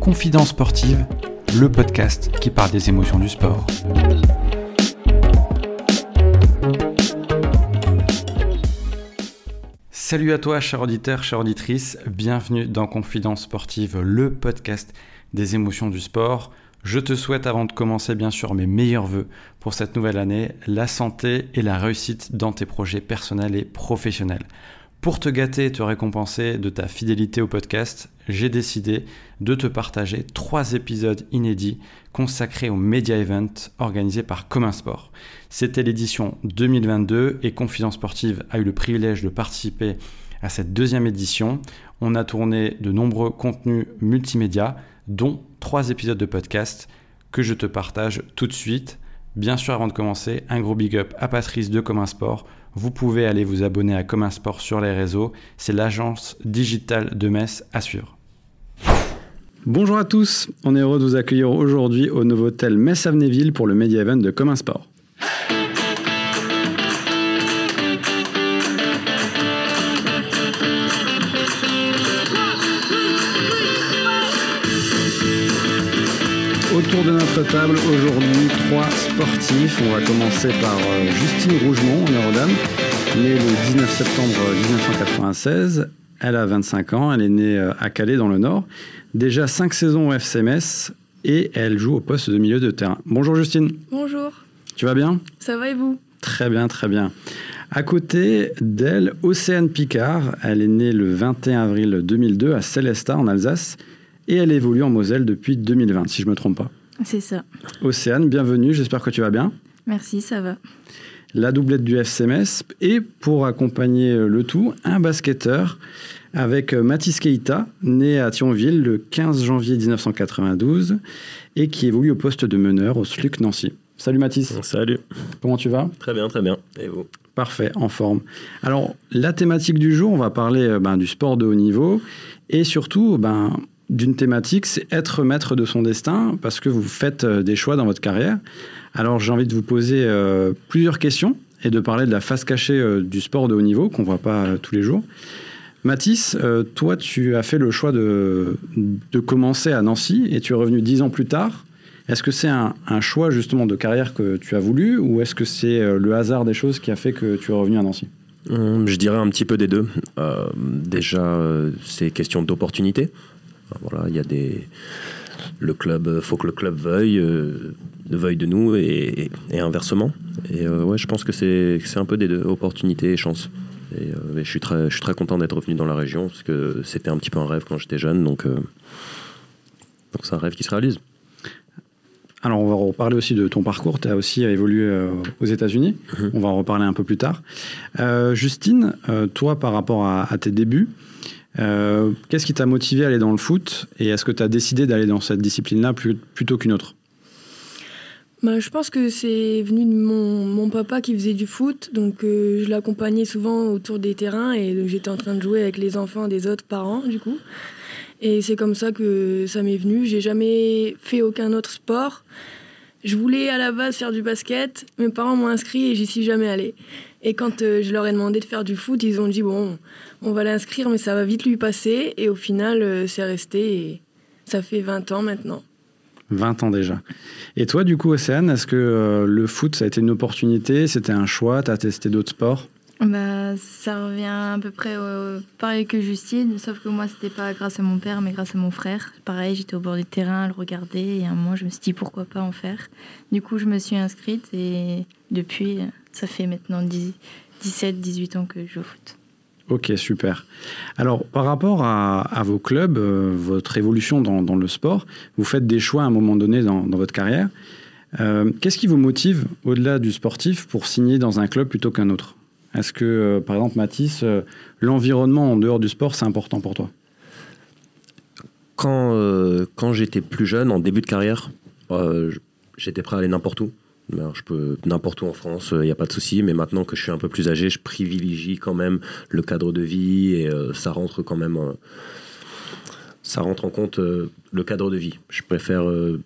Confidence sportive, le podcast qui parle des émotions du sport. Salut à toi, cher auditeur, chère auditrice, bienvenue dans Confidence sportive, le podcast des émotions du sport. Je te souhaite avant de commencer bien sûr mes meilleurs voeux pour cette nouvelle année, la santé et la réussite dans tes projets personnels et professionnels. Pour te gâter et te récompenser de ta fidélité au podcast, j'ai décidé de te partager trois épisodes inédits consacrés au Media Event organisé par Commun Sport. C'était l'édition 2022 et Confidence Sportive a eu le privilège de participer à cette deuxième édition. On a tourné de nombreux contenus multimédia, dont trois épisodes de podcast que je te partage tout de suite. Bien sûr, avant de commencer, un gros big up à Patrice de Commun Sport vous pouvez aller vous abonner à Commun Sport sur les réseaux. C'est l'agence digitale de Metz à suivre. Bonjour à tous, on est heureux de vous accueillir aujourd'hui au nouveau hôtel Metz-Avenéville pour le Media Event de Commun Sport. Autour de notre table aujourd'hui, trois sportifs. On va commencer par euh, Justine Rougemont, honneur dame, née le 19 septembre 1996. Elle a 25 ans, elle est née euh, à Calais dans le Nord. Déjà 5 saisons au FCMS et elle joue au poste de milieu de terrain. Bonjour Justine. Bonjour. Tu vas bien? Ça va et vous? Très bien, très bien. À côté d'elle, Océane Picard. Elle est née le 21 avril 2002 à Célestat en Alsace et elle évolue en Moselle depuis 2020, si je ne me trompe pas. C'est ça. Océane, bienvenue, j'espère que tu vas bien. Merci, ça va. La doublette du FCMS et pour accompagner le tout, un basketteur avec Mathis Keita, né à Thionville le 15 janvier 1992 et qui évolue au poste de meneur au SLUC Nancy. Salut Mathis. Salut. Comment tu vas? Très bien, très bien. Et vous? Parfait, en forme. Alors, la thématique du jour, on va parler euh, ben, du sport de haut niveau et surtout ben, d'une thématique, c'est être maître de son destin parce que vous faites euh, des choix dans votre carrière. Alors, j'ai envie de vous poser euh, plusieurs questions et de parler de la face cachée euh, du sport de haut niveau qu'on ne voit pas tous les jours. Mathis, toi, tu as fait le choix de, de commencer à Nancy et tu es revenu dix ans plus tard. Est-ce que c'est un, un choix justement de carrière que tu as voulu ou est-ce que c'est le hasard des choses qui a fait que tu es revenu à Nancy? Je dirais un petit peu des deux. Déjà, c'est question d'opportunité. Voilà, il y a des. Le club, faut que le club veuille, euh, veuille de nous et, et inversement. Et euh, ouais, je pense que c'est un peu des deux, opportunité et chance. Et, euh, et je suis très, je suis très content d'être revenu dans la région parce que c'était un petit peu un rêve quand j'étais jeune, donc donc c'est un rêve qui se réalise. Alors, on va reparler aussi de ton parcours. Tu as aussi évolué euh, aux États-Unis. Mhm. On va en reparler un peu plus tard. Euh, Justine, euh, toi, par rapport à, à tes débuts, euh, qu'est-ce qui t'a motivé à aller dans le foot Et est-ce que tu as décidé d'aller dans cette discipline-là plutôt qu'une autre? Bah, je pense que c'est venu de mon, mon papa qui faisait du foot, donc euh, je l'accompagnais souvent autour des terrains et j'étais en train de jouer avec les enfants des autres parents du coup. Et c'est comme ça que ça m'est venu. J'ai jamais fait aucun autre sport. Je voulais à la base faire du basket. Mes parents m'ont inscrit et j'y suis jamais allée. Et quand euh, je leur ai demandé de faire du foot, ils ont dit bon, on va l'inscrire, mais ça va vite lui passer. Et au final, euh, c'est resté. Et ça fait 20 ans maintenant. 20 ans déjà. Et toi, du coup, Océane, est-ce que euh, le foot, ça a été une opportunité? C'était un choix? Tu as testé d'autres sports? Bah, ça revient à peu près au- pareil que Justine, sauf que moi, c'était pas grâce à mon père, mais grâce à mon frère. Pareil, j'étais au bord du terrain à le regarder, et à un moment, je me suis dit pourquoi pas en faire? Du coup, je me suis inscrite, et depuis, ça fait maintenant 10 17, 18 ans que je joue au foot. Ok, super. Alors, par rapport à, à vos clubs, euh, votre évolution dans, dans le sport, vous faites des choix à un moment donné dans, dans votre carrière. Euh, Qu'est-ce qui vous motive, au-delà du sportif, pour signer dans un club plutôt qu'un autre? Est-ce que, euh, par exemple, Mathis, euh, l'environnement en dehors du sport, c'est important pour toi? Quand, euh, quand j'étais plus jeune, en début de carrière, euh, j'étais prêt à aller n'importe où. Alors, je peux n'importe où en France, il n'y a pas de souci. Mais maintenant que je suis un peu plus âgé, je privilégie quand même le cadre de vie et euh, ça rentre quand même. euh, ça rentre en compte euh, le cadre de vie. Je préfère euh,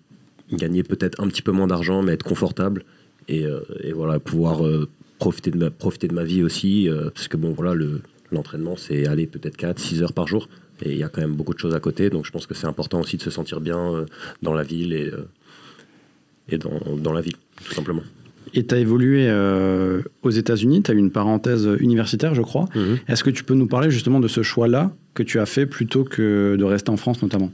gagner peut-être un petit peu moins d'argent, mais être confortable et, euh, voilà pouvoir euh, profiter de ma profiter de ma vie aussi, euh, parce que bon voilà le L'entraînement, c'est aller peut-être 4, 6 heures par jour. Et il y a quand même beaucoup de choses à côté. Donc je pense que c'est important aussi de se sentir bien euh, dans la ville et, euh, et dans, dans, la vie, tout simplement. Et tu as évolué euh, aux États-Unis, tu as eu une parenthèse universitaire, je crois. Mhm. Est-ce que tu peux nous parler justement de ce choix-là que tu as fait plutôt que de rester en France notamment?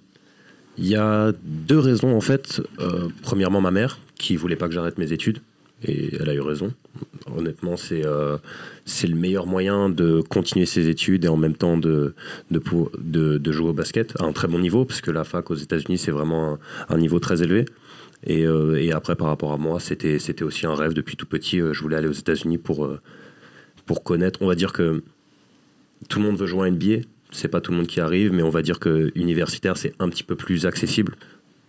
Il y a deux raisons en fait. Euh, premièrement, ma mère qui voulait pas que j'arrête mes études et elle a eu raison. Honnêtement, c'est euh, le meilleur moyen de continuer ses études et en même temps de, de, pour- de, de jouer au basket à un très bon niveau, parce que la fac aux États-Unis, c'est vraiment un, un niveau très élevé. Et, euh, et après, par rapport à moi, c'était c'était aussi un rêve depuis tout petit. Euh, Je voulais aller aux États-Unis pour, euh, pour connaître. On va dire que tout le monde veut jouer à NBA. C'est pas tout le monde qui arrive, mais on va dire que universitaire, c'est un petit peu plus accessible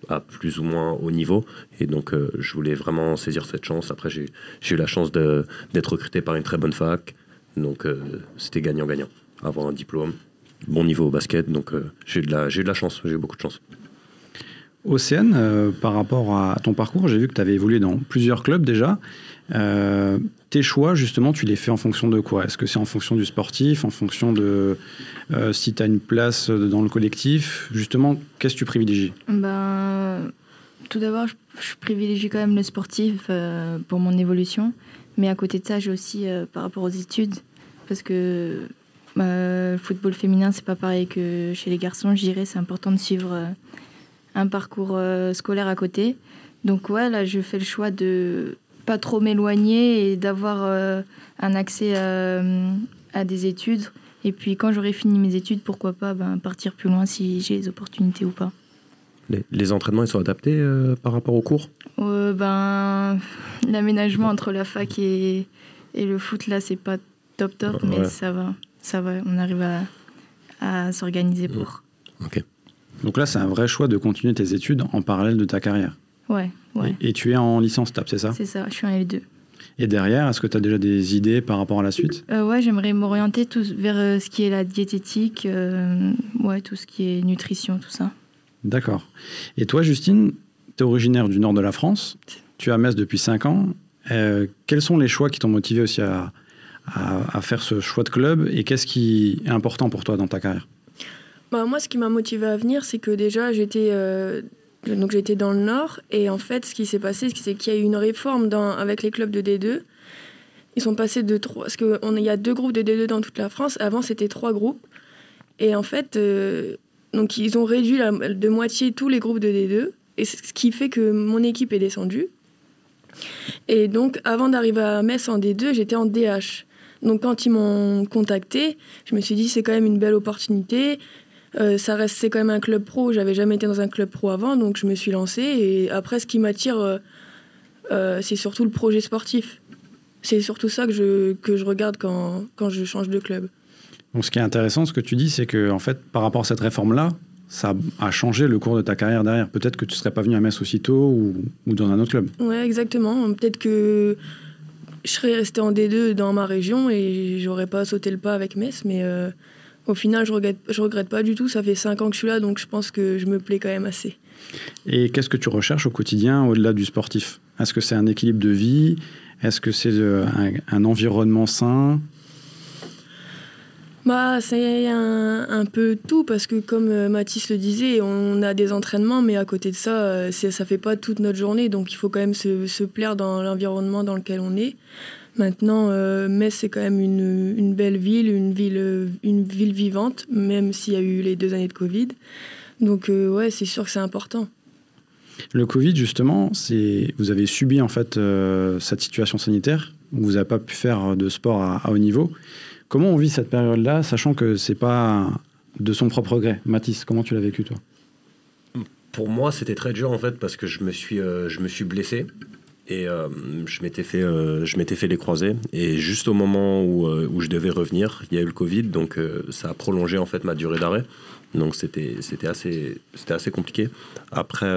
à plus ou moins haut niveau. Et donc, je voulais vraiment saisir cette chance. Après, j'ai eu la chance d'être recruté par une très bonne fac. Donc, c'était gagnant-gagnant. Avoir un diplôme, bon niveau au basket. Donc, j'ai eu, de la- j'ai eu de la chance. J'ai eu beaucoup de chance. Océane, euh, par rapport à ton parcours, j'ai vu que tu avais évolué dans plusieurs clubs déjà. Euh, tes choix, justement, tu les fais en fonction de quoi? Est-ce que c'est en fonction du sportif, en fonction de euh, si tu as une place dans le collectif? Justement, qu'est-ce que tu privilégies? Ben, tout d'abord, je, privilégie quand même le sportif pour mon évolution. Mais à côté de ça, j'ai aussi par rapport aux études. Parce que le football féminin, c'est pas pareil que chez les garçons. Je dirais c'est important de suivre un parcours euh, scolaire à côté. Donc, ouais, là, je fais le choix de pas trop m'éloigner et d'avoir euh, un accès euh, à des études. Et puis, quand j'aurai fini mes études, pourquoi pas ben, partir plus loin si j'ai les opportunités ou pas. Les, les entraînements, ils sont adaptés euh, par rapport aux cours? Euh, ben, l'aménagement entre la fac et, et le foot, là, c'est pas top top, mais Ouais. ça va. Ça va, on arrive à, à s'organiser pour. Ok. Donc là, c'est un vrai choix de continuer tes études en parallèle de ta carrière. Ouais, ouais, Et, et tu es en licence TAP, c'est ça? C'est ça, je suis en L2. Et derrière, est-ce que tu as déjà des idées par rapport à la suite? Euh, ouais, j'aimerais m'orienter tout vers euh, ce qui est la diététique, euh, ouais, tout ce qui est nutrition, tout ça. D'accord. Et toi, Justine, tu es originaire du nord de la France. Tu es à Metz depuis 5 ans. Euh, quels sont les choix qui t'ont motivé aussi à, à- à faire ce choix de club Et qu'est-ce qui est important pour toi dans ta carrière? Bah, moi, ce qui m'a motivé à venir, c'est que déjà, j'étais euh, j'étais dans le Nord. Et en fait, ce qui s'est passé, c'est qu'il y a eu une réforme dans, avec les clubs de D2. Ils sont passés de trois. Parce qu'il y a deux groupes de D2 dans toute la France. Avant, c'était trois groupes. Et en fait, euh, donc ils ont réduit de moitié tous les groupes de D2. Et ce qui fait que mon équipe est descendue. Et donc, avant d'arriver à Metz en D2, j'étais en DH. Donc, quand ils m'ont contacté, je me suis dit, c'est quand même une belle opportunité. Euh, ça reste, c'est quand même un club pro. J'avais jamais été dans un club pro avant, donc je me suis lancée. Et après, ce qui m'attire, euh, euh, c'est surtout le projet sportif. C'est surtout ça que je, que je regarde quand, quand je change de club. Donc, ce qui est intéressant, ce que tu dis, c'est que en fait, par rapport à cette réforme-là, ça a changé le cours de ta carrière derrière. Peut-être que tu ne serais pas venu à Metz aussitôt ou, ou dans un autre club. Ouais, exactement. Peut-être que je serais restée en D2 dans ma région et j'aurais pas sauté le pas avec Metz, mais euh, au final, je regrette, je regrette pas du tout. Ça fait 5 ans que je suis là, donc je pense que je me plais quand même assez. Et qu'est-ce que tu recherches au quotidien au-delà du sportif? Est-ce que c'est un équilibre de vie? Est-ce que c'est euh, un, un environnement sain? Bah, c'est un, un peu tout parce que comme euh, Mathis le disait, on a des entraînements, mais à côté de ça, euh, ça fait pas toute notre journée, donc il faut quand même se, se plaire dans l'environnement dans lequel on est. Maintenant, euh, Metz c'est quand même une, une belle ville, une ville, euh, une ville vivante, même s'il y a eu les deux années de Covid. Donc euh, ouais, c'est sûr que c'est important. Le Covid, justement, c'est vous avez subi en fait euh, cette situation sanitaire où vous n'avez pas pu faire de sport à, à haut niveau. Comment on vit cette période-là, sachant que c'est pas de son propre gré? Mathis, comment tu l'as vécu toi? Pour moi, c'était très dur en fait parce que je me suis, euh, je me suis blessé et euh, je m'étais fait, euh, fait les croisés et juste au moment où, euh, où je devais revenir, il y a eu le Covid, donc euh, ça a prolongé en fait ma durée d'arrêt. Donc c'était, assez, assez compliqué. Après,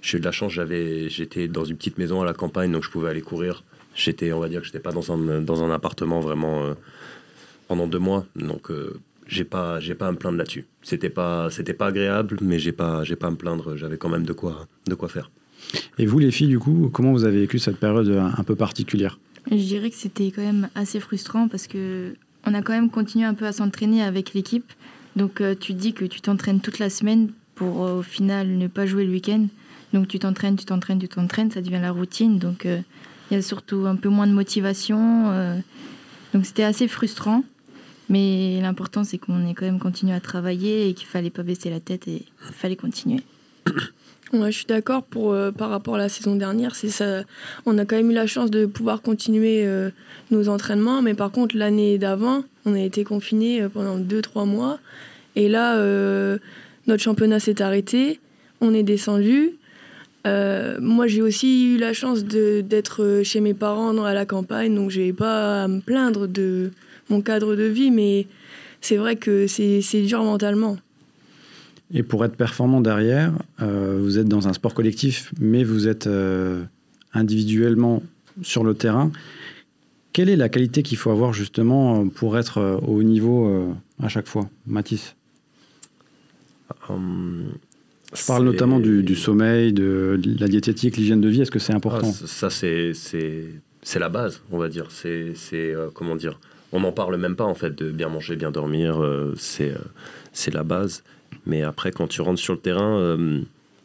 j'ai eu de la chance, j'étais dans une petite maison à la campagne, donc je pouvais aller courir. J'étais, on va dire que j'étais pas dans un, dans un appartement vraiment pendant deux mois, donc j'ai pas j'ai pas à me plaindre là-dessus. C'était pas pas agréable, mais j'ai pas pas à me plaindre. J'avais quand même de quoi de quoi faire. Et vous, les filles, du coup, comment vous avez vécu cette période un, un peu particulière? Je dirais que c'était quand même assez frustrant parce que on a quand même continué un peu à s'entraîner avec l'équipe. Donc tu te dis que tu t'entraînes toute la semaine pour au final ne pas jouer le week-end. Donc tu t'entraînes, tu t'entraînes, tu t'entraînes, ça devient la routine. Donc il y a surtout un peu moins de motivation. donc c'était assez frustrant. Mais l'important, c'est qu'on ait quand même continué à travailler et qu'il fallait pas baisser la tête et il fallait continuer. Ouais, je suis d'accord pour euh, par rapport à la saison dernière. C'est ça. On a quand même eu la chance de pouvoir continuer euh, nos entraînements, mais par contre l'année d'avant, on a été confinés euh, pendant 2-3 mois. Et là, notre championnat s'est arrêté. On est descendu. moi, j'ai aussi eu la chance d'être chez mes parents à la campagne, donc j'ai pas à me plaindre de mon cadre de vie, mais c'est vrai que c'est dur mentalement. Et pour être performant derrière, euh, vous êtes dans un sport collectif, mais vous êtes euh, individuellement sur le terrain. Quelle est la qualité qu'il faut avoir justement pour être euh, au haut niveau à chaque fois? Mathis? Hum, Je parle notamment du, sommeil, de, la diététique, l'hygiène de vie. Est-ce que c'est important? Ah, Ça, c'est la base, on va dire. C'est comment dire? On n'en parle même pas en fait de bien manger, bien dormir. c'est c'est la base. Mais après, quand tu rentres sur le terrain, euh,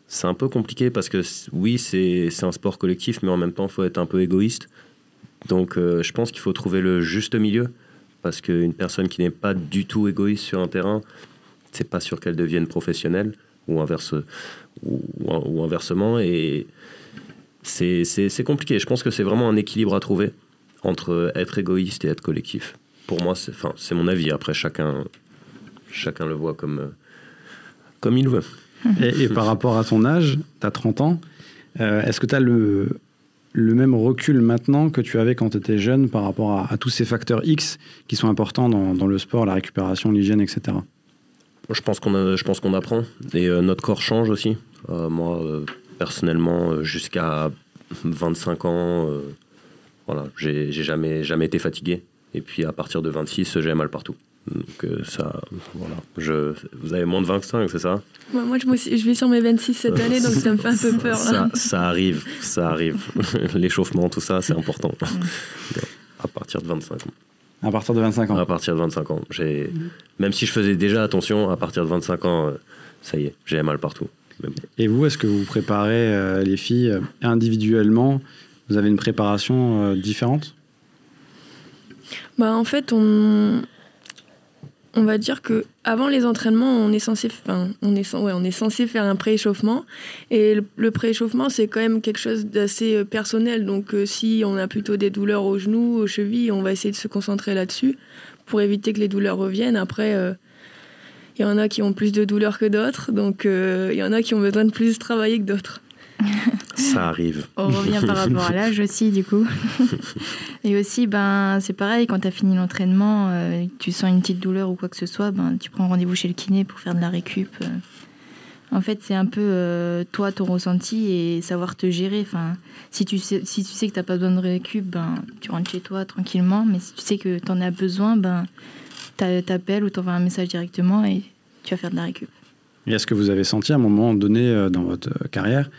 c'est un peu compliqué parce que oui, c'est un sport collectif, mais en même temps, il faut être un peu égoïste. Donc, euh, je pense qu'il faut trouver le juste milieu parce qu'une personne qui n'est pas du tout égoïste sur un terrain, c'est pas sûr qu'elle devienne professionnelle ou, inverse, ou, inversement. Et c'est compliqué. Je pense que c'est vraiment un équilibre à trouver entre être égoïste et être collectif. Pour moi, c'est mon avis. Après, chacun, chacun le voit comme, comme il veut. Et, par rapport à ton âge, tu as 30 ans, euh, est-ce que tu as le, le même recul maintenant que tu avais quand tu étais jeune par rapport à, tous ces facteurs X qui sont importants dans, dans le sport, la récupération, l'hygiène, etc. Je pense qu'on je pense qu'on apprend et euh, notre corps change aussi. Euh, moi, personnellement, jusqu'à 25 ans, voilà, j'ai jamais jamais été fatigué. Et puis à partir de 26, j'ai mal partout. Donc euh, ça, voilà. Je, vous avez moins de 25, c'est ça? Moi, je, je, vais sur mes 26 cette année, donc ça me fait un peu peur. Ça, ça arrive, ça arrive. L'échauffement, tout ça, c'est important. à partir de 25 ans. À partir de 25 ans À partir de 25 ans. J'ai, même si je faisais déjà attention, à partir de 25 ans, euh, ça y est, j'ai mal partout. Et vous, est-ce que vous préparez euh, les filles individuellement? Vous avez une préparation différente? Bah, En fait, on, on va dire que avant les entraînements, on est censé, enfin, on est, ouais, on est censé faire un prééchauffement. Et le, prééchauffement, c'est quand même quelque chose d'assez euh, personnel. Donc, euh, si on a plutôt des douleurs aux genoux, aux chevilles, on va essayer de se concentrer là-dessus pour éviter que les douleurs reviennent. Après, il euh, y en a qui ont plus de douleurs que d'autres. Donc, il y en a qui ont besoin de plus travailler que d'autres. Ça arrive. On revient par rapport à l'âge aussi, du coup. Et aussi, ben, c'est pareil, quand tu as fini l'entraînement, euh, tu sens une petite douleur ou quoi que ce soit, ben, tu prends rendez-vous chez le kiné pour faire de la récup. Euh. En fait, c'est un peu euh, toi, ton ressenti et savoir te gérer. Enfin, si, tu sais, si tu sais que tu n'as pas besoin de récup, ben, tu rentres chez toi tranquillement. Mais si tu sais que tu en as besoin, ben, tu appelles ou tu envoies un message directement et tu vas faire de la récup. Et est-ce que vous avez senti à un moment donné dans votre carrière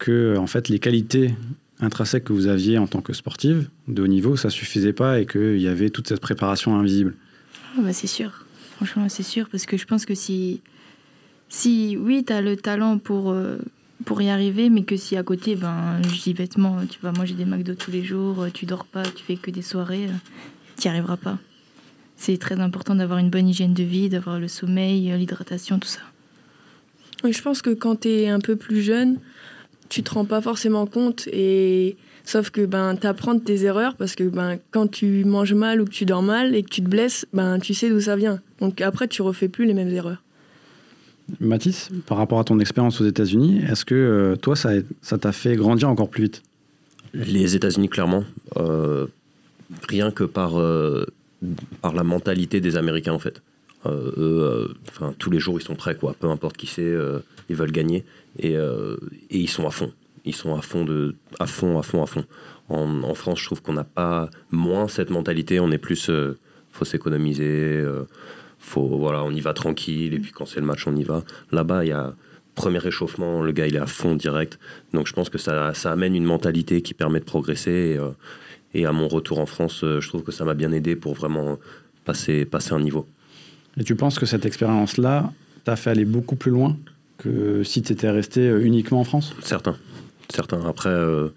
que en fait les qualités intrinsèques que vous aviez en tant que sportive de haut niveau, ça suffisait pas et qu'il y avait toute cette préparation invisible ah bah C'est sûr, franchement c'est sûr, parce que je pense que si, si oui, tu as le talent pour, euh, pour y arriver, mais que si à côté, ben, je dis bêtement, tu vas manger des McDo tous les jours, tu dors pas, tu fais que des soirées, euh, tu n'y arriveras pas. C'est très important d'avoir une bonne hygiène de vie, d'avoir le sommeil, l'hydratation, tout ça. je pense que quand tu es un peu plus jeune, tu te rends pas forcément compte et sauf que ben apprends de tes erreurs parce que ben quand tu manges mal ou que tu dors mal et que tu te blesses ben tu sais d'où ça vient. Donc après tu refais plus les mêmes erreurs. Mathis par rapport à ton expérience aux États-Unis est-ce que euh, toi ça ça t'a fait grandir encore plus vite? Les États-Unis clairement euh, rien que par euh, par la mentalité des Américains en fait. Eux enfin tous les jours ils sont prêts quoi. Peu importe qui c'est ils veulent gagner et, euh, et, ils sont à fond. Ils sont à fond, de, à fond, à fond, à fond. En, en France, je trouve qu'on n'a pas moins cette mentalité. On est plus, euh, faut s'économiser, euh, faut, voilà, on y va tranquille. Et puis quand c'est le match, on y va. Là-bas, il y a premier échauffement, le gars il est à fond direct. Donc je pense que ça, ça amène une mentalité qui permet de progresser. Et, et à mon retour en France, je trouve que ça m'a bien aidé pour vraiment passer, passer un niveau. Et tu penses que cette expérience-là t'a fait aller beaucoup plus loin que si tu étais resté euh, uniquement en France? Certains. Certains. Après, euh,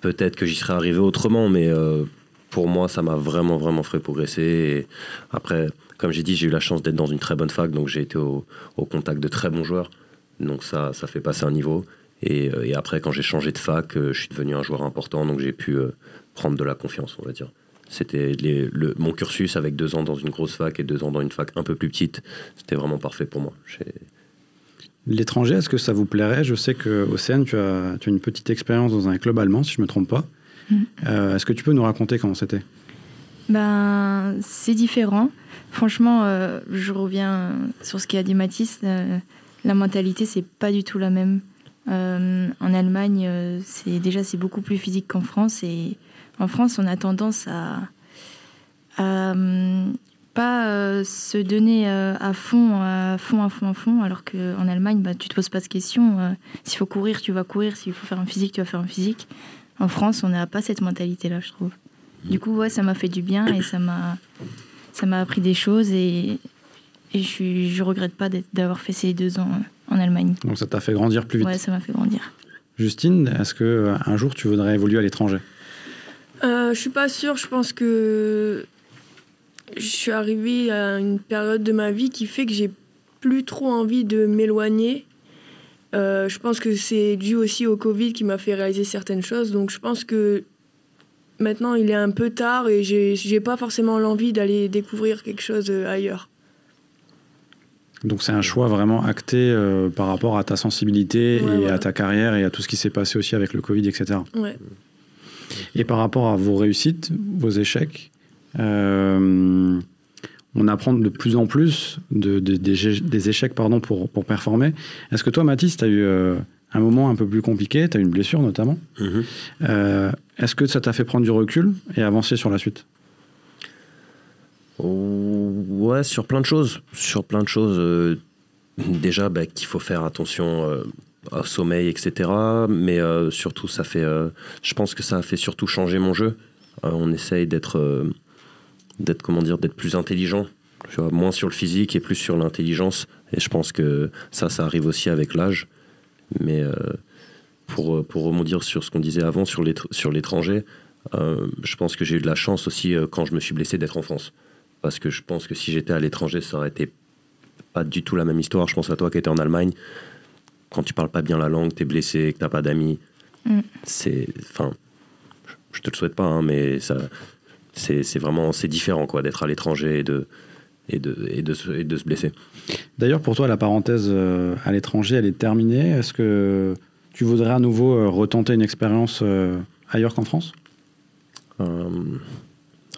peut-être que j'y serais arrivé autrement, mais euh, pour moi, ça m'a vraiment, vraiment fait progresser. Et après, comme j'ai dit, j'ai eu la chance d'être dans une très bonne fac, donc j'ai été au, contact de très bons joueurs. Donc ça, ça fait passer un niveau. Et, après, quand j'ai changé de fac, je suis devenu un joueur important, donc j'ai pu prendre de la confiance, on va dire. C'était mon cursus avec deux ans dans une grosse fac et deux ans dans une fac un peu plus petite. C'était vraiment parfait pour moi. L'étranger, est-ce que ça vous plairait? Je sais qu'au CN, tu as, tu as, une petite expérience dans un club allemand, si je ne me trompe pas. Mmh. Euh, est-ce que tu peux nous raconter comment c'était? Ben, C'est différent. Franchement, euh, je reviens sur ce qu'a dit Mathis. Euh, la mentalité, c'est pas du tout la même. En Allemagne, c'est déjà c'est beaucoup plus physique qu'en France et en France, on a tendance à, à pas euh, se donner euh, à fond, à fond, à fond, à fond, alors qu'en Allemagne, bah, tu te poses pas de questions. Euh, s'il faut courir, tu vas courir. S'il faut faire un physique, tu vas faire un physique. En France, on n'a pas cette mentalité-là, je trouve. Du coup, ouais, ça m'a fait du bien et ça m'a, ça m'a appris des choses et, et je, suis, je regrette pas d'avoir fait ces deux ans en Allemagne. Donc ça t'a fait grandir plus vite. Ouais, ça m'a fait grandir. Justine, est-ce que un jour tu voudrais évoluer à l'étranger? Euh, Je suis pas sûre. Je pense que je suis arrivée à une période de ma vie qui fait que j'ai plus trop envie de m'éloigner. Euh, je pense que c'est dû aussi au Covid qui m'a fait réaliser certaines choses. Donc je pense que maintenant il est un peu tard et j'ai pas forcément l'envie d'aller découvrir quelque chose ailleurs. Donc c'est un choix vraiment acté euh, par rapport à ta sensibilité Ouais, et à ta carrière et à tout ce qui s'est passé aussi avec le Covid, etc. Ouais. Et par rapport à vos réussites, vos échecs, euh, on apprend de plus en plus de, de- des, échecs pardon, pour, pour performer. Est-ce que toi, Mathis, tu as eu euh, un moment un peu plus compliqué, tu as eu une blessure notamment? Mhm. Euh, Est-ce que ça t'a fait prendre du recul et avancer sur la suite? Oh, ouais, sur plein de choses. Sur plein de choses. euh, déjà, bah, qu'il faut faire attention au sommeil, etc. Mais surtout, ça fait. je pense que ça a fait surtout changer mon jeu. On essaye d'être, d'être comment dire, d'être plus intelligent. Tu vois, moins sur le physique et plus sur l'intelligence. Et je pense que ça, ça arrive aussi avec l'âge. Mais euh, pour, pour rebondir sur ce qu'on disait avant sur l'étr- sur l'étranger, euh, je pense que j'ai eu de la chance aussi euh, quand je me suis blessé d'être en France parce que je pense que si j'étais à l'étranger, ça aurait été pas du tout la même histoire. Je pense à toi qui étais en Allemagne. Quand tu parles pas bien la langue, tu es blessé, que t'as pas d'amis, Mm. c'est, enfin, je- je te le souhaite pas, hein, mais ça, c'est, vraiment, c'est différent quoi, d'être à l'étranger et de et de et de se, et de se blesser. D'ailleurs, pour toi, la parenthèse euh, à l'étranger, elle est terminée. Est-ce que tu voudrais à nouveau euh, retenter une expérience euh, ailleurs qu'en France? Euh,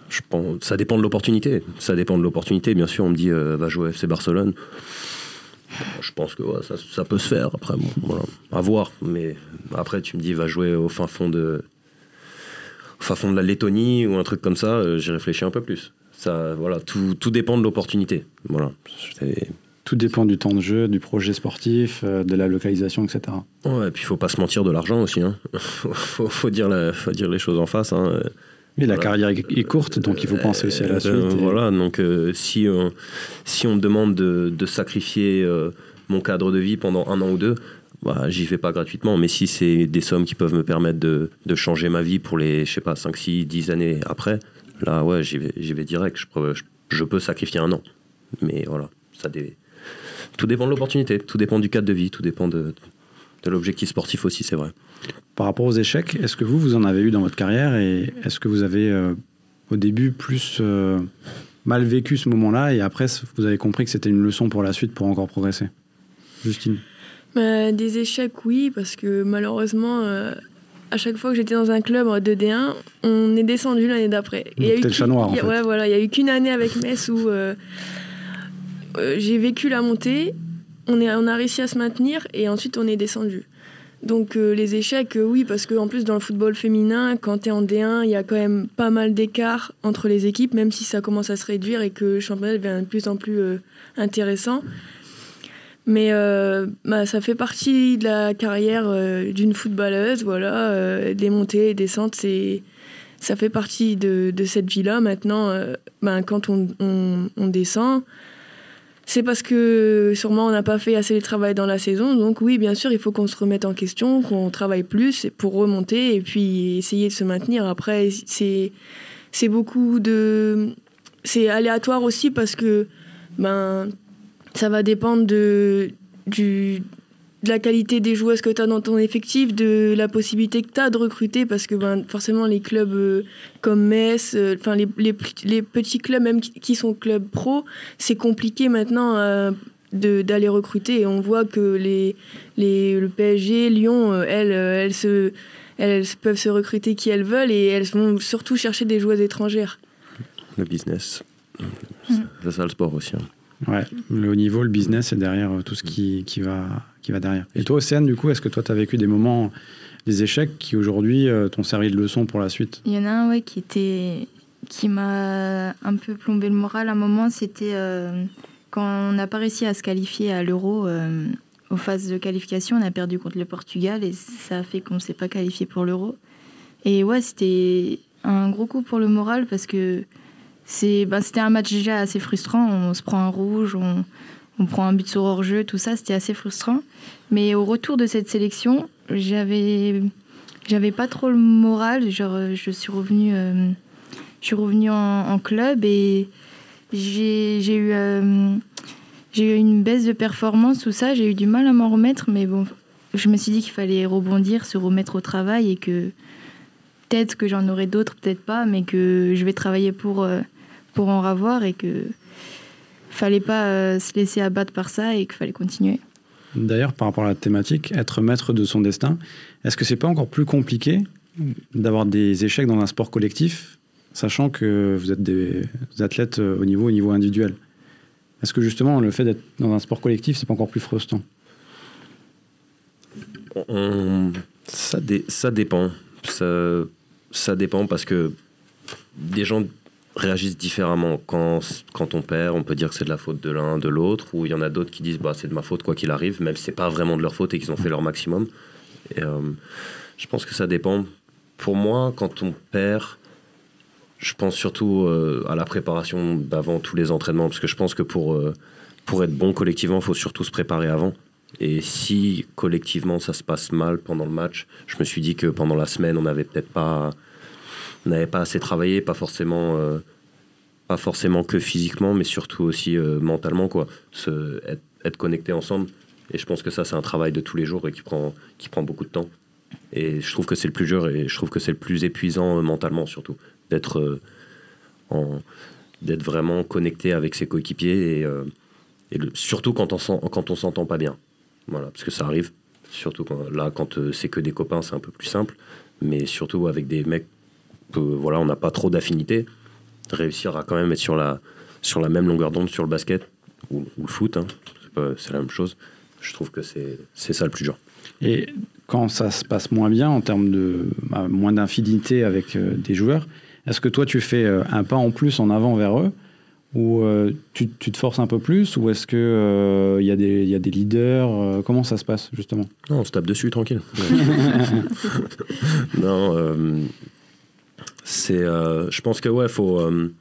je pense, ça dépend de l'opportunité. Ça dépend de l'opportunité. Bien sûr, on me dit euh, va jouer au FC Barcelone. Je pense que ouais, ça, ça peut se faire. Après, bon, voilà, à voir. Mais après, tu me dis va jouer au fin fond de, au fin fond de la Lettonie ou un truc comme ça. euh, J'y réfléchis un peu plus. Ça, voilà, tout, tout dépend de l'opportunité. Voilà. Tout dépend du temps de jeu, du projet sportif, euh, de la localisation, etc. Ouais, et puis il faut pas se mentir de l'argent aussi. Hein. faut, dire la- faut dire les choses en face. Hein. Mais la carrière est courte, donc il faut penser aussi à la Euh, suite. et- Voilà, donc euh, si, on, si on me demande de, de sacrifier euh, mon cadre de vie pendant un an ou deux, bah, j'y vais pas gratuitement. Mais si c'est des sommes qui peuvent me permettre de, de changer ma vie pour les, je sais pas, 5, 6, 10 années après, là, ouais, j'y vais, vais direct. Je, je peux sacrifier un an. Mais voilà, ça dé- tout dépend de l'opportunité, tout dépend du cadre de vie, tout dépend de, de l'objectif sportif aussi, c'est vrai. Par rapport aux échecs, est-ce que vous, vous en avez eu dans votre carrière et est-ce que vous avez euh, au début plus euh, mal vécu ce moment-là et après vous avez compris que c'était une leçon pour la suite pour encore progresser? Justine Bah, des échecs, oui, parce que malheureusement, euh, à chaque fois que j'étais dans un club en 2D1, on est descendu l'année d'après. Donc t'es le chat noir, en il y a- fait. Ouais, voilà, il y a eu qu'une année avec Metz où euh, euh, j'ai vécu la montée, on, est, on a réussi à se maintenir et ensuite on est descendu. Donc euh, les échecs, euh, oui, parce qu'en plus dans le football féminin, quand tu es en D1, il y a quand même pas mal d'écart entre les équipes, même si ça commence à se réduire et que le championnat devient de plus en plus euh, intéressant. Mais euh, bah, ça fait partie de la carrière euh, d'une footballeuse, voilà. euh, des montées et descentes, c'est ça fait partie de, de cette vie-là. Maintenant, ben, quand on, on, on descend, c'est parce que sûrement on n'a pas fait assez de travail dans la saison. Donc oui, bien sûr, il faut qu'on se remette en question, qu'on travaille plus pour remonter et puis essayer de se maintenir. Après, c'est c'est beaucoup de c'est aléatoire aussi parce que ben ça va dépendre de du de la qualité des joueuses que tu as dans ton effectif, de la possibilité que tu as de recruter, parce que ben, forcément les clubs euh, comme Metz, euh, enfin les, les, les, petits clubs même qui, sont clubs pro, c'est compliqué maintenant euh, d'aller recruter. Et on voit que les, les, le PSG, Lyon, elles, elles, se, elles peuvent se recruter qui elles veulent et elles vont surtout chercher des joueuses étrangères. Le business, c'est ça le sport aussi. Hein. Ouais, le haut niveau, le business, c'est derrière tout ce qui, qui, va, qui va derrière. Et toi, Océane, du coup, est-ce que toi, tu as vécu des moments, des échecs qui aujourd'hui euh, t'ont servi de leçon pour la suite? Il y en a un ouais, qui, était, qui m'a un peu plombé le moral à un moment. C'était euh, quand on n'a pas réussi à se qualifier à l'Euro. Euh, aux phases de qualification, on a perdu contre le Portugal et ça a fait qu'on ne s'est pas qualifié pour l'Euro. Et ouais, c'était un gros coup pour le moral parce que ben, c'était un match déjà assez frustrant. On se prend un rouge, on, on prend un but sur hors-jeu, tout ça, c'était assez frustrant. Mais au retour de cette sélection, j'avais j'avais pas trop le moral. Genre, je suis revenue, euh, je suis revenue en, club et j'ai eu, euh, j'ai eu une baisse de performance, tout ça. J'ai eu du mal à m'en remettre, mais bon, je me suis dit qu'il fallait rebondir, se remettre au travail et que peut-être que j'en aurai d'autres, peut-être pas, mais que je vais travailler pour. Euh, pour en ravoir et que fallait pas euh, se laisser abattre par ça et qu'il fallait continuer. D'ailleurs, par rapport à la thématique, être maître de son destin, est-ce que c'est pas encore plus compliqué d'avoir des échecs dans un sport collectif, sachant que vous êtes des athlètes euh, au niveau, au niveau individuel? Est-ce que justement le fait d'être dans un sport collectif, c'est pas encore plus frustrant? Ça, ça dépend. Ça, ça dépend parce que des gens réagissent différemment. Quand, quand on perd, on peut dire que c'est de la faute de l'un, de l'autre, ou il y en a d'autres qui disent bah, c'est de ma faute quoi qu'il arrive, même si c'est pas vraiment de leur faute et qu'ils ont fait leur maximum. Et, euh, je pense que ça dépend. Pour moi, quand on perd, je pense surtout euh, à la préparation d'avant tous les entraînements, parce que je pense que pour, euh, pour être bon collectivement, il faut surtout se préparer avant. Et si collectivement ça se passe mal pendant le match, je me suis dit que pendant la semaine, on n'avait peut-être pas n'avait pas assez travaillé, pas forcément, euh, pas forcément que physiquement, mais surtout aussi euh, mentalement, quoi. Se, être, être connecté ensemble. Et je pense que ça, c'est un travail de tous les jours et qui prend, qui prend beaucoup de temps. Et je trouve que c'est le plus dur et je trouve que c'est le plus épuisant euh, mentalement, surtout. D'être en vraiment connecté avec ses coéquipiers et, surtout quand on quand on s'entend pas bien. Voilà, parce que ça arrive. Surtout là, quand c'est que des copains, c'est un peu plus simple. Mais surtout avec des mecs voilà, on n'a pas trop d'affinité, réussir à quand même être sur la, sur la même longueur d'onde sur le basket ou, le foot, hein, c'est la même chose. Je trouve que c'est ça le plus dur. Et quand ça se passe moins bien en termes de bah, moins d'infinité avec euh, des joueurs, est-ce que toi tu fais euh, un pas en plus en avant vers eux ou euh, tu, tu, te forces un peu plus ou est-ce que il y, y, a des leaders Comment ça se passe justement? Non, on se tape dessus tranquille. non, c'est, euh, je pense que ouais, faut, euh,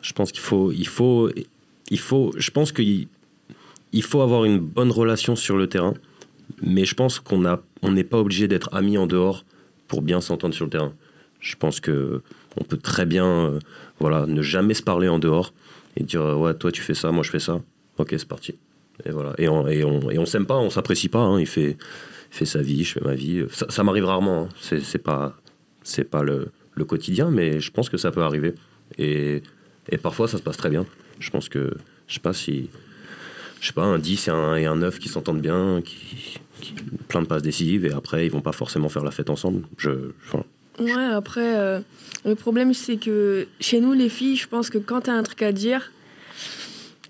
je pense qu'il faut, il faut, il faut, je pense qu'il il faut avoir une bonne relation sur le terrain, mais je pense qu'on a, on n'est pas obligé d'être amis en dehors pour bien s'entendre sur le terrain. Je pense que on peut très bien, euh, voilà, ne jamais se parler en dehors et dire ouais, toi tu fais ça, moi je fais ça, ok c'est parti. Et voilà, et on, et on, et on s'aime pas, on s'apprécie pas. Hein. il fait, fait sa vie, je fais ma vie. Ça, m'arrive rarement. Hein. C'est, pas, c'est pas le le quotidien, mais je pense que ça peut arriver. Et, et parfois, ça se passe très bien. Je pense que, je sais pas si, je sais pas, un 10 et un, et un 9 qui s'entendent bien, qui, plein de passes décisives, et après, ils vont pas forcément faire la fête ensemble. Je, ouais, après, euh, le problème, c'est que chez nous, les filles, je pense que quand tu as un truc à dire,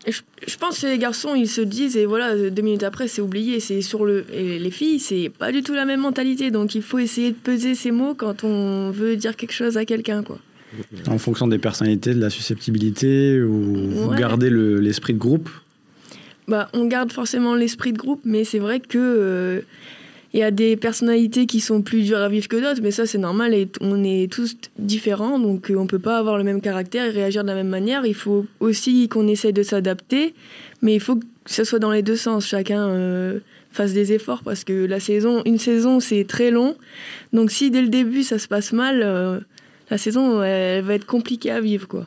je, pense que les garçons, ils se disent, et voilà, deux minutes après, c'est oublié. C'est sur le. Et les filles, c'est pas du tout la même mentalité. Donc il faut essayer de peser ses mots quand on veut dire quelque chose à quelqu'un, quoi. En fonction des personnalités, de la susceptibilité, ou garder l'esprit de groupe? Bah, On garde forcément l'esprit de groupe, mais c'est vrai que. Euh, il y a des personnalités qui sont plus dures à vivre que d'autres, mais ça c'est normal et on est tous différents, donc on peut pas avoir le même caractère et réagir de la même manière. Il faut aussi qu'on essaye de s'adapter, mais il faut que ce soit dans les deux sens. Chacun fasse des efforts parce que la saison, une saison c'est très long, donc si dès le début ça se passe mal, la saison elle va être compliquée à vivre quoi.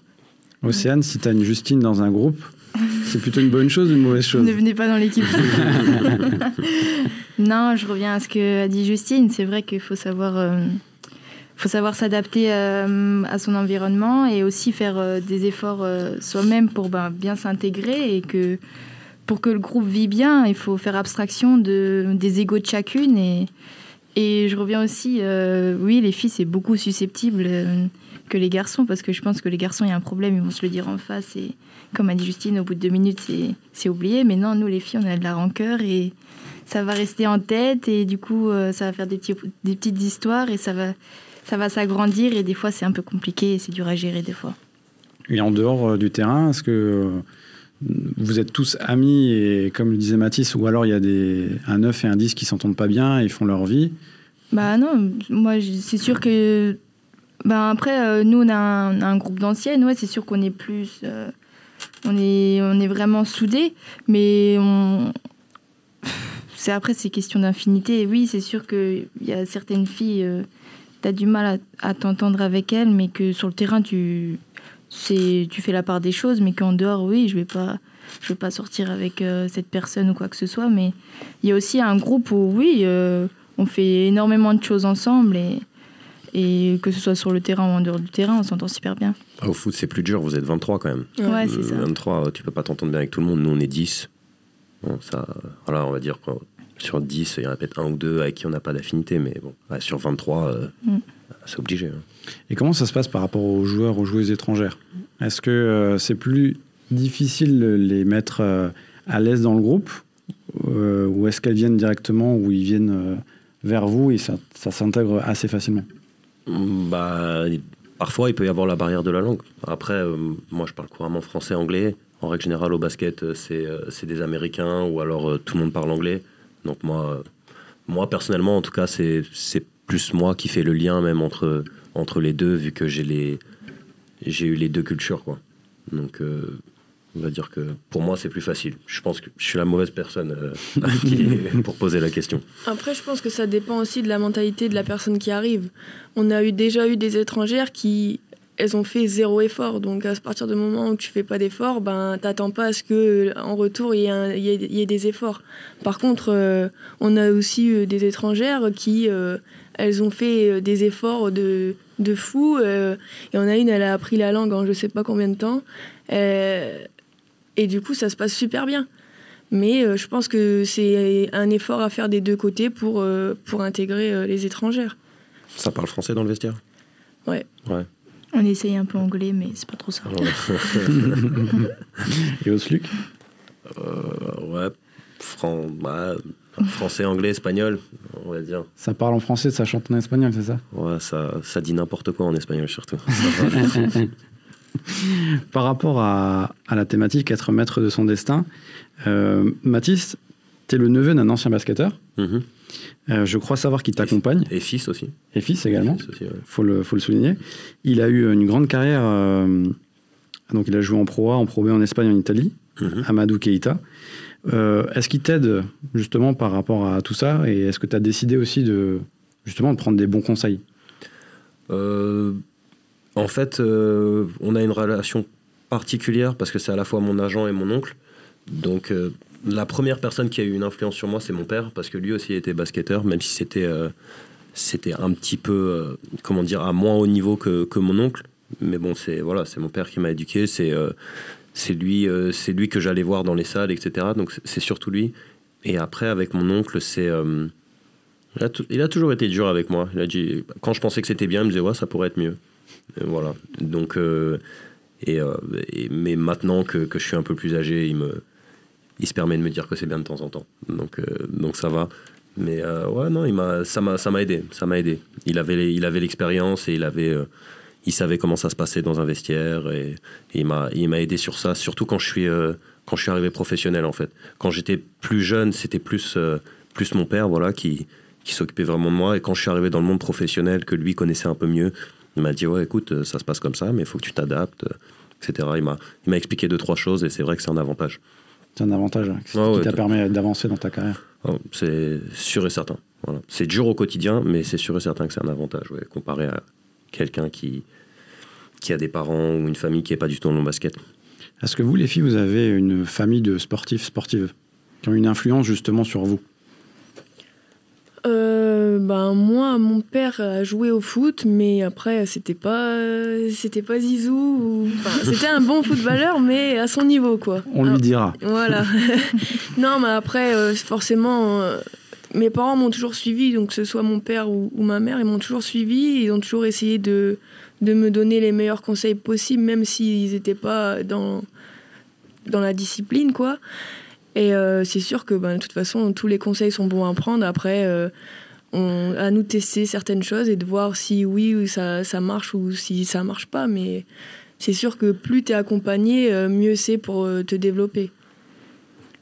Océane, si tu as une Justine dans un groupe, c'est plutôt une bonne chose ou une mauvaise chose Ne venez pas dans l'équipe. non, je reviens à ce que a dit Justine. C'est vrai qu'il faut savoir, euh, faut savoir s'adapter euh, à son environnement et aussi faire euh, des efforts soi-même pour ben, bien s'intégrer et que pour que le groupe vit bien, il faut faire abstraction de, des égaux de chacune et et je reviens aussi, oui, les filles c'est beaucoup susceptible que les garçons parce que je pense que les garçons il y a un problème, ils vont se le dire en face et comme a dit Justine, au bout de deux minutes, c'est oublié. Mais non, nous, les filles, on a de la rancœur et ça va rester en tête. Et du coup, euh, ça va faire des, petits, des petites histoires et ça va, ça va s'agrandir. Et des fois, c'est un peu compliqué et c'est dur à gérer des fois. Et en dehors euh, du terrain, est-ce que euh, vous êtes tous amis et comme le disait Mathis, ou alors il y a des, un 9 et un 10 qui s'entendent pas bien et font leur vie? Bah non, moi c'est sûr que. Bah après, nous on a un, groupe d'anciennes, ouais, c'est sûr qu'on est plus on est, on est vraiment soudés, mais c'est après c'est question d'infinité. Oui, c'est sûr qu'il y a certaines filles, euh, tu as du mal à, t'entendre avec elles, mais que sur le terrain tu, tu fais la part des choses, mais qu'en dehors, oui, je vais vais pas sortir avec euh, cette personne ou quoi que ce soit, mais il y a aussi un groupe où oui, euh, on fait énormément de choses ensemble et que ce soit sur le terrain ou en dehors du terrain, on s'entend super bien. Ah, au foot, c'est plus dur, vous êtes 23 quand même. Ouais, c'est ça. 23, tu peux pas t'entendre bien avec tout le monde. Nous, on est 10. Bon, ça, voilà, on va dire que sur 10, il y en a peut-être un ou deux avec qui on n'a pas d'affinité, mais bon, sur 23, euh, mm. c'est obligé. Hein. Et comment ça se passe par rapport aux joueurs, aux joueuses étrangères? Est-ce que euh, c'est plus difficile de les mettre euh, à l'aise dans le groupe? Ou est-ce qu'elles viennent directement ou ils viennent vers vous et ça, ça s'intègre assez facilement? Bah, Parfois, il peut y avoir la barrière de la langue. Après, euh, moi, je parle couramment français, anglais. En règle générale, au basket, euh, euh, c'est des Américains ou alors tout le monde parle anglais. Donc moi, moi personnellement, en tout cas, c'est plus moi qui fais le lien même entre, entre les deux, vu que j'ai eu les deux cultures. Quoi. Donc on va dire que pour moi, c'est plus facile. Je pense que je suis la mauvaise personne euh, pour poser la question. Après, je pense que ça dépend aussi de la mentalité de la personne qui arrive. On a eu, déjà eu des étrangères qui elles ont fait zéro effort. Donc à partir du moment où tu fais pas d'effort, ben t'attends pas à ce que en retour il y, ait des efforts. Par contre, euh, on a aussi eu des étrangères qui euh, elles ont fait des efforts de de fou. et on a une, elle a appris la langue en je sais pas combien de temps. Et du coup, ça se passe super bien. Mais euh, je pense que c'est un effort à faire des deux côtés pour, euh, pour intégrer euh, les étrangères. Ça parle français dans le vestiaire? Ouais. Ouais. On essaye un peu anglais, mais c'est pas trop ça. Et Osluc Ouais. français, anglais, espagnol, on va dire. Ça parle en français, ça chante en espagnol, c'est ça? Ouais, ça, ça dit n'importe quoi en espagnol surtout. Par rapport à, la thématique être maître de son destin, euh, Mathis, tu es le neveu d'un ancien basketteur. Mhm. Euh, je crois savoir qu'il t'accompagne. Et fils aussi. Et fils également. Il faut, le, faut le souligner. Il a eu une grande carrière. Euh, donc, il a joué en Pro A, en Pro B en Espagne, en Italie. Mhm. Amadou Keita. Euh, est-ce qu'il t'aide justement par rapport à tout ça? Et est-ce que tu as décidé aussi de justement de prendre des bons conseils? En fait, euh, on a une relation particulière parce que c'est à la fois mon agent et mon oncle. Donc, euh, la première personne qui a eu une influence sur moi, c'est mon père, parce que lui aussi était basketteur, même si c'était euh, un petit peu, comment dire, à moins haut niveau que, mon oncle. Mais bon, c'est voilà, c'est mon père qui m'a éduqué, c'est c'est lui, c'est lui que j'allais voir dans les salles, etc. Donc, c'est surtout lui. Et après, avec mon oncle, c'est il, a toujours été dur avec moi. Il a dit, quand je pensais que c'était bien, il me disait ouais, ça pourrait être mieux. Voilà. Donc, euh, euh, et, mais maintenant que, que, je suis un peu plus âgé, il, me, il se permet de me dire que c'est bien de temps en temps. Donc, euh, donc ça va. Mais ouais, non, il m'a, ça, m'a, ça m'a aidé. Ça m'a aidé. Il avait, il avait l'expérience et il avait. il savait comment ça se passait dans un vestiaire et, il, m'a, il m'a aidé sur ça, surtout quand je suis, quand je suis arrivé professionnel en fait. Quand j'étais plus jeune, c'était plus, plus mon père voilà, qui, qui s'occupait vraiment de moi. Et quand je suis arrivé dans le monde professionnel, que lui connaissait un peu mieux, il m'a dit Ouais, écoute, ça se passe comme ça, mais il faut que tu t'adaptes, etc. Il m'a, il m'a expliqué deux, trois choses et c'est vrai que c'est un avantage. C'est un avantage hein, qui t'a permis d'avancer dans ta carrière. Oh, c'est sûr et certain. Voilà. C'est dur au quotidien, mais c'est sûr et certain que c'est un avantage, comparé à quelqu'un qui, qui a des parents ou une famille qui n'est pas du tout dans le basket. Est-ce que vous, les filles, vous avez une famille de sportifs, sportives, qui ont une influence justement sur vous? Euh, ben moi, mon père a joué au foot, mais après c'était pas, c'était pas Zizou. c'était un bon footballeur, mais à son niveau quoi. On lui dira. Voilà. non, mais après euh, forcément, euh, mes parents m'ont toujours suivi, donc que ce soit mon père ou, ma mère, ils m'ont toujours suivi, ils ont toujours essayé de de me donner les meilleurs conseils possibles, même s'ils n'étaient pas dans dans la discipline quoi. Et euh, c'est sûr que ben, de toute façon, tous les conseils sont bons à prendre. Après, euh, à nous tester certaines choses et de voir si oui, ça, ça marche ou si ça marche pas. Mais c'est sûr que plus tu es accompagné, euh, mieux c'est pour te développer.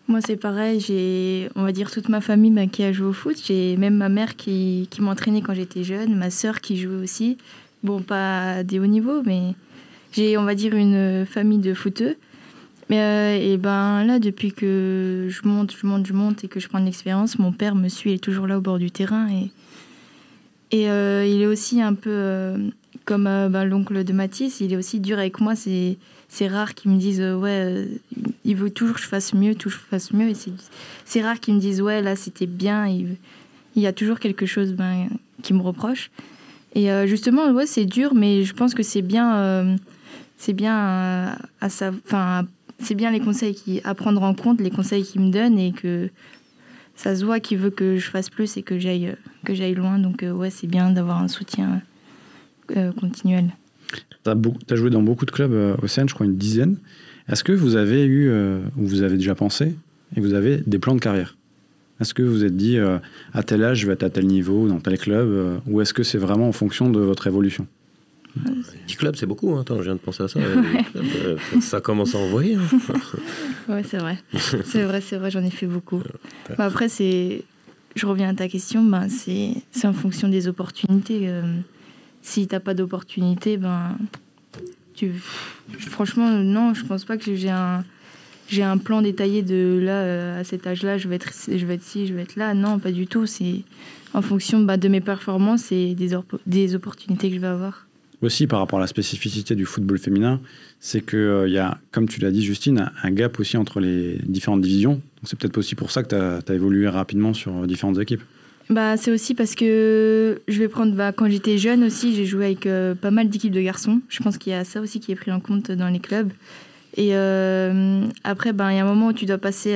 Moi, c'est pareil. J'ai, on va dire, toute ma famille qui a joué au foot. J'ai même ma mère qui, qui m'entraînait quand j'étais jeune, ma sœur qui jouait aussi. Bon, pas des hauts niveaux, mais j'ai, on va dire, une famille de footeux. Euh, et ben là, depuis que je monte, je monte, je monte et que je prends de l'expérience, mon père me suit, il est toujours là au bord du terrain et et euh, il est aussi un peu euh, comme ben, l'oncle de Mathis, il est aussi dur avec moi. C'est c'est rare qu'ils me disent ouais, il veut toujours que je fasse mieux, toujours que je fasse mieux. Et c'est rare qu'ils me disent ouais là c'était bien. Il, y a toujours quelque chose ben, qui me reproche. Et justement ouais c'est dur, mais je pense que c'est bien c'est bien à, sa, enfin c'est bien les conseils qui, à prendre en compte, les conseils qu'il me donne et que ça se voit qu'il veut que je fasse plus et que j'aille que j'aille loin. Donc euh, ouais, c'est bien d'avoir un soutien euh, continuel. Tu as, joué dans beaucoup de clubs euh, au CN, je crois une dizaine. Est-ce que vous avez eu, ou vous avez déjà pensé, et vous avez des plans de carrière? Est-ce que vous vous êtes dit, à tel âge, je vais être à tel niveau, dans tel club, ou est-ce que c'est vraiment en fonction de votre évolution? 10 clubs, c'est beaucoup. Hein. Attends, je viens de penser à ça. Euh, ça commence à envoyer. Hein. ouais, c'est vrai. C'est vrai, c'est vrai, j'en ai fait beaucoup. Bah, après, c'est. Je reviens à ta question, ben, c'est en fonction des opportunités. Euh, si tu n'as pas d'opportunité, ben. Tu... Franchement, non, je pense pas que j'ai un j'ai un plan détaillé de là euh, à cet âge-là, je vais être je vais être ci, je vais être là. Non, pas du tout. C'est en fonction bah, de mes performances et des, des opportunités que je vais avoir aussi par rapport à la spécificité du football féminin, c'est qu'il euh, y a, comme tu l'as dit Justine, un gap aussi entre les différentes divisions. c'est peut-être aussi pour ça que tu as, évolué rapidement sur différentes équipes. Bah, c'est aussi parce que je vais prendre, bah, quand j'étais jeune aussi, j'ai joué avec euh, pas mal d'équipes de garçons. Je pense qu'il y a ça aussi qui est pris en compte dans les clubs. Et euh, après, bah, il y a un moment où tu dois passer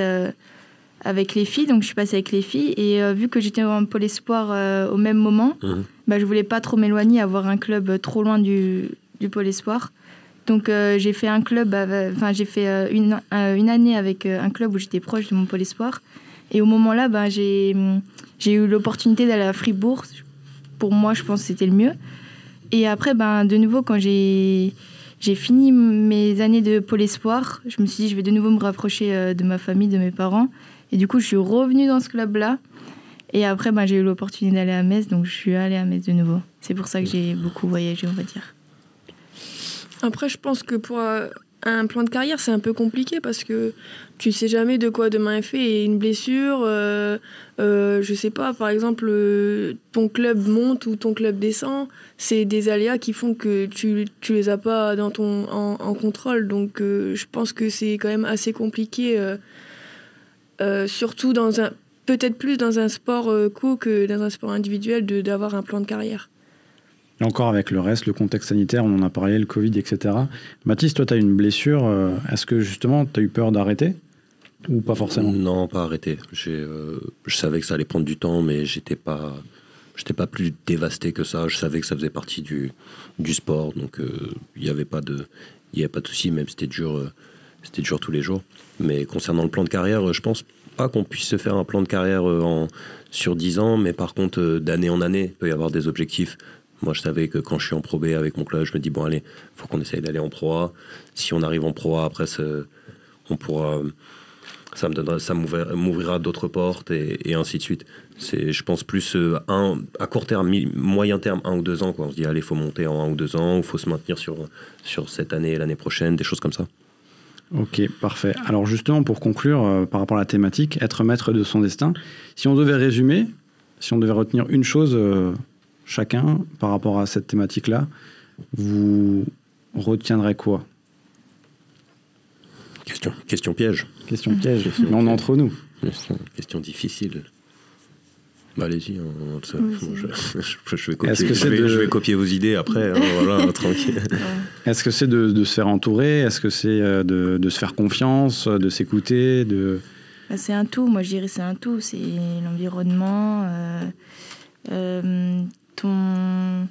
avec les filles, donc je suis passée avec les filles. Et euh, vu que j'étais en pôle espoir euh, au même moment, mhm. bah, je voulais pas trop m'éloigner, avoir un club trop loin du, du pôle espoir. Donc euh, j'ai fait un club, enfin j'ai fait une, une, année avec un club où j'étais proche de mon pôle espoir. Et au moment-là, bah, j'ai eu l'opportunité d'aller à Fribourg. Pour moi, je pense que c'était le mieux. Et après, ben, de nouveau, quand j'ai j'ai fini mes années de pôle espoir, je me suis dit, je vais de nouveau me rapprocher de ma famille, de mes parents. Et du coup, je suis revenue dans ce club-là. Et après, ben, j'ai eu l'opportunité d'aller à Metz, donc je suis allée à Metz de nouveau. C'est pour ça que j'ai beaucoup voyagé, on va dire. Après, je pense que pour euh, un plan de carrière, c'est un peu compliqué parce que tu sais jamais de quoi demain est fait. Et une blessure, euh, euh, je sais pas, par exemple, euh, ton club monte ou ton club descend, c'est des aléas qui font que tu, tu les as pas dans ton, en, contrôle. Donc, je pense que c'est quand même assez compliqué euh, surtout dans un peut-être plus dans un sport euh, co que dans un sport individuel d'avoir un plan de carrière. Et encore avec le reste, le contexte sanitaire, on en a parlé, le Covid, etc. Mathis, toi, tu as une blessure. Euh, est-ce que justement, tu as eu peur d'arrêter? Ou pas forcément? Non, pas arrêter. je savais que ça allait prendre du temps, mais j'étais pas, j'étais pas plus dévasté que ça. Je savais que ça faisait partie du, du sport, donc il n'y avait pas de, il y avait pas de souci, même si c'était dur c'était dur tous les jours. Mais concernant le plan de carrière, je pense pas qu'on puisse se faire un plan de carrière euh, en, sur 10 ans, mais par contre, euh, d'année en année, il peut y avoir des objectifs. Moi, je savais que quand je suis en Pro B avec mon club, je me dis, bon, allez, faut qu'on essaye d'aller en Pro A. Si on arrive en Pro A, après, on pourra, ça m'ouvrira d'autres portes et, ainsi de suite. C'est, je pense plus euh, un, à court terme, moyen terme, un ou deux ans. Quoi. On se dit, allez, il faut monter en un ou deux ans, il faut se maintenir sur, sur cette année et l'année prochaine, des choses comme ça. Ok, parfait. Alors justement, pour conclure, euh, par rapport à la thématique, être maître de son destin, si on devait résumer, si on devait retenir une chose euh, chacun par rapport à cette thématique-là, vous retiendrez quoi? Question, question piège. Question piège, mais on est entre nous. Question, question difficile. Bah, allez-y, on- je, je- je vais Est-ce copier, que je c'est vais- de- je vais copier vos idées après. hein, voilà, tranquille. Est-ce que c'est de, de se faire entourer? Est-ce que c'est euh, de, de se faire confiance, de s'écouter de... Bah, c'est un tout, moi je dirais c'est un tout. C'est l'environnement, euh, euh, ton,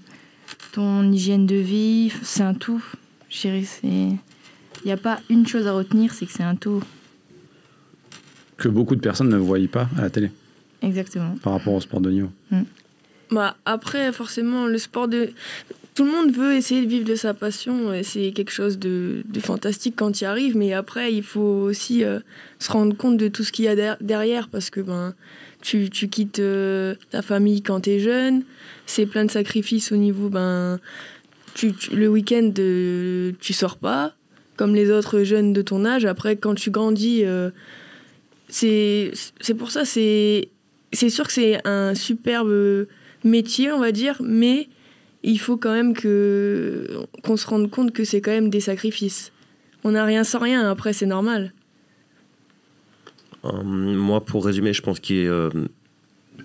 ton hygiène de vie, c'est un tout. Je dirais c'est. Il n'y a pas une chose à retenir, c'est que c'est un tout. que beaucoup de personnes ne voient pas à la télé Exactement. par rapport au sport de niveau Bah, après, forcément, le sport de. Tout le monde veut essayer de vivre de sa passion et c'est quelque chose de, de fantastique quand tu y arrives, mais après, il faut aussi euh, se rendre compte de tout ce qu'il y a der- derrière parce que ben, tu, tu quittes euh, ta famille quand tu es jeune, c'est plein de sacrifices au niveau. Ben, tu, tu- le week-end, euh, tu sors pas comme les autres jeunes de ton âge. Après, quand tu grandis, euh, c'est c'est pour ça, c'est c'est sûr que c'est un superbe métier, on va dire, mais il faut quand même que qu'on se rende compte que c'est quand même des sacrifices. On n'a rien sans rien, après c'est normal. Euh, moi, pour résumer, je pense qu'il euh,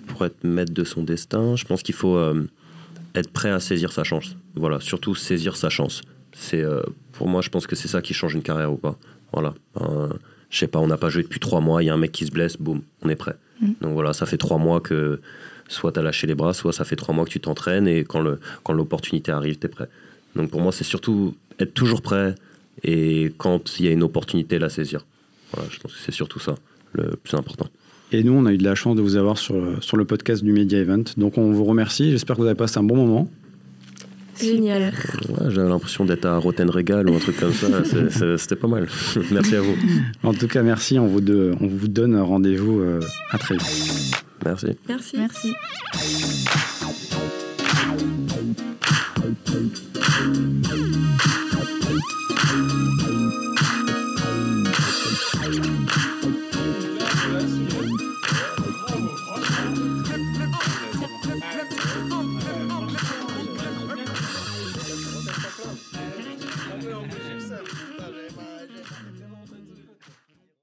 pour être maître de son destin, je pense qu'il faut euh, être prêt à saisir sa chance. Voilà, surtout saisir sa chance. C'est euh, pour moi, je pense que c'est ça qui change une carrière ou pas. Voilà. Je sais pas, on n'a pas joué depuis trois mois, il y a un mec qui se blesse, boum, on est prêt. Mm. Donc voilà, ça fait trois mois que soit tu as lâché les bras, soit ça fait trois mois que tu t'entraînes et quand le quand l'opportunité arrive, tu es prêt. Donc pour moi, c'est surtout être toujours prêt et quand il y a une opportunité, la saisir. Voilà, je pense que c'est surtout ça le plus important. Et nous, on a eu de la chance de vous avoir sur, le- sur le podcast du Media Event. Donc, on vous remercie. J'espère que vous avez passé un bon moment. Génial. J'avais l'impression d'être à Rotten Regal ou un truc comme ça. C'était pas mal. merci à vous. En tout cas, merci. On vous, de, on donne rendez-vous euh, à très vite. Merci. Merci. merci.